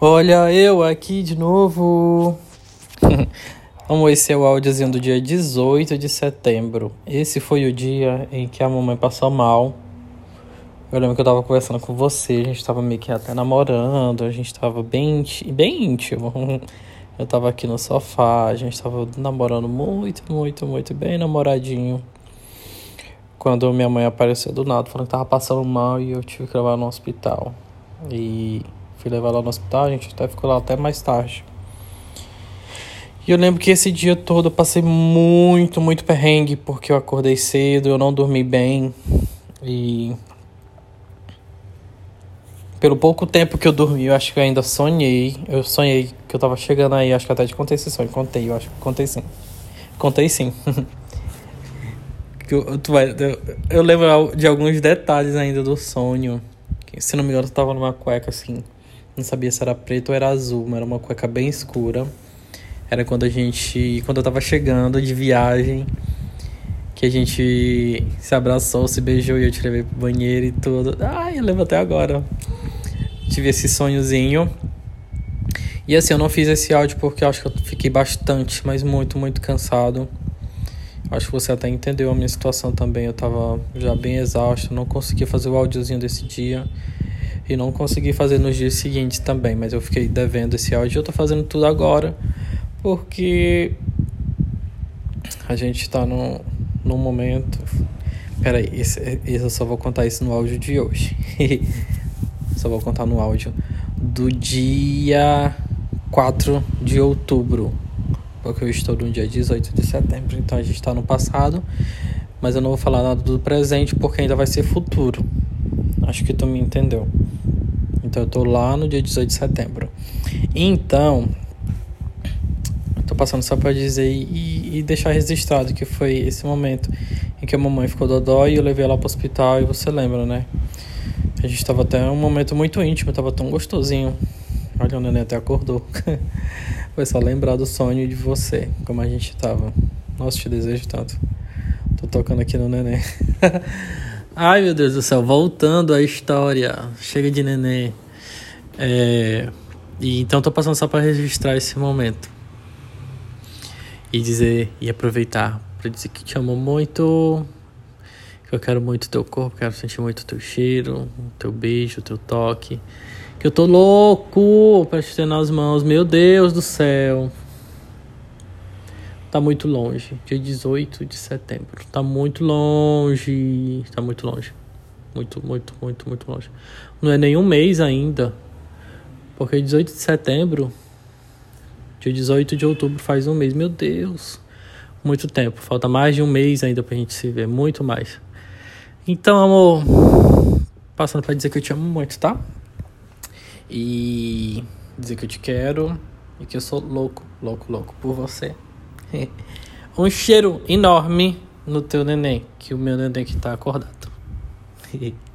Olha eu aqui de novo. Vamos, esse é o áudiozinho do dia 18 de setembro. Esse foi o dia em que a mamãe passou mal. Eu lembro que eu tava conversando com você, a gente tava meio que até namorando, a gente tava bem, bem íntimo. Eu tava aqui no sofá, a gente tava namorando muito, muito, muito bem namoradinho. Quando minha mãe apareceu do nada, falando que tava passando mal e eu tive que levar no hospital. E Fui levar ela no hospital, a gente até ficou lá até mais tarde. E eu lembro que esse dia todo eu passei muito, muito perrengue, porque eu acordei cedo, eu não dormi bem. E. Pelo pouco tempo que eu dormi, eu acho que eu ainda sonhei. Eu sonhei que eu tava chegando aí, acho que até te contei esse sonho. Contei, eu acho que contei sim. Contei sim. eu, tu vai, eu, eu lembro de alguns detalhes ainda do sonho. Se não me engano, eu tava numa cueca assim, não sabia se era preto ou era azul, mas era uma cueca bem escura. Era quando a gente. Quando eu tava chegando de viagem. Que a gente se abraçou, se beijou e eu te levei pro banheiro e tudo. Ai, eu lembro até agora. Tive esse sonhozinho. E assim, eu não fiz esse áudio porque eu acho que eu fiquei bastante, mas muito, muito cansado. Acho que você até entendeu a minha situação também. Eu tava já bem exausto, não conseguia fazer o áudiozinho desse dia e não consegui fazer nos dias seguintes também, mas eu fiquei devendo esse áudio. Eu tô fazendo tudo agora porque a gente tá num, num momento. Peraí, esse, esse eu só vou contar isso no áudio de hoje. só vou contar no áudio do dia 4 de outubro. Porque eu estou no dia 18 de setembro, então a gente está no passado. Mas eu não vou falar nada do presente porque ainda vai ser futuro. Acho que tu me entendeu. Então eu tô lá no dia 18 de setembro. Então, eu tô passando só para dizer e, e, deixar registrado que foi esse momento em que a mamãe ficou dodó e eu levei ela pro hospital e você lembra, né? A gente tava até um momento muito íntimo, tava tão gostosinho. Olha, o neném até acordou. foi só lembrar do sonho de você, como a gente tava. Nossa, te desejo tanto. Tô tocando aqui no neném. Ai, meu Deus do céu, voltando à história. Chega de neném. É, e então tô passando só para registrar esse momento. E dizer e aproveitar para dizer que te amo muito, que eu quero muito teu corpo, quero sentir muito teu cheiro, teu beijo, teu toque. Que eu tô louco para te ter nas mãos, meu Deus do céu. Tá muito longe. Dia 18 de setembro. Tá muito longe. Tá muito longe. Muito, muito, muito, muito longe. Não é nenhum mês ainda. Porque 18 de setembro. Dia 18 de outubro faz um mês. Meu Deus. Muito tempo. Falta mais de um mês ainda pra gente se ver. Muito mais. Então, amor. Passando pra dizer que eu te amo muito, tá? E dizer que eu te quero. E que eu sou louco, louco, louco por você. um cheiro enorme no teu neném, que o meu neném que tá acordado.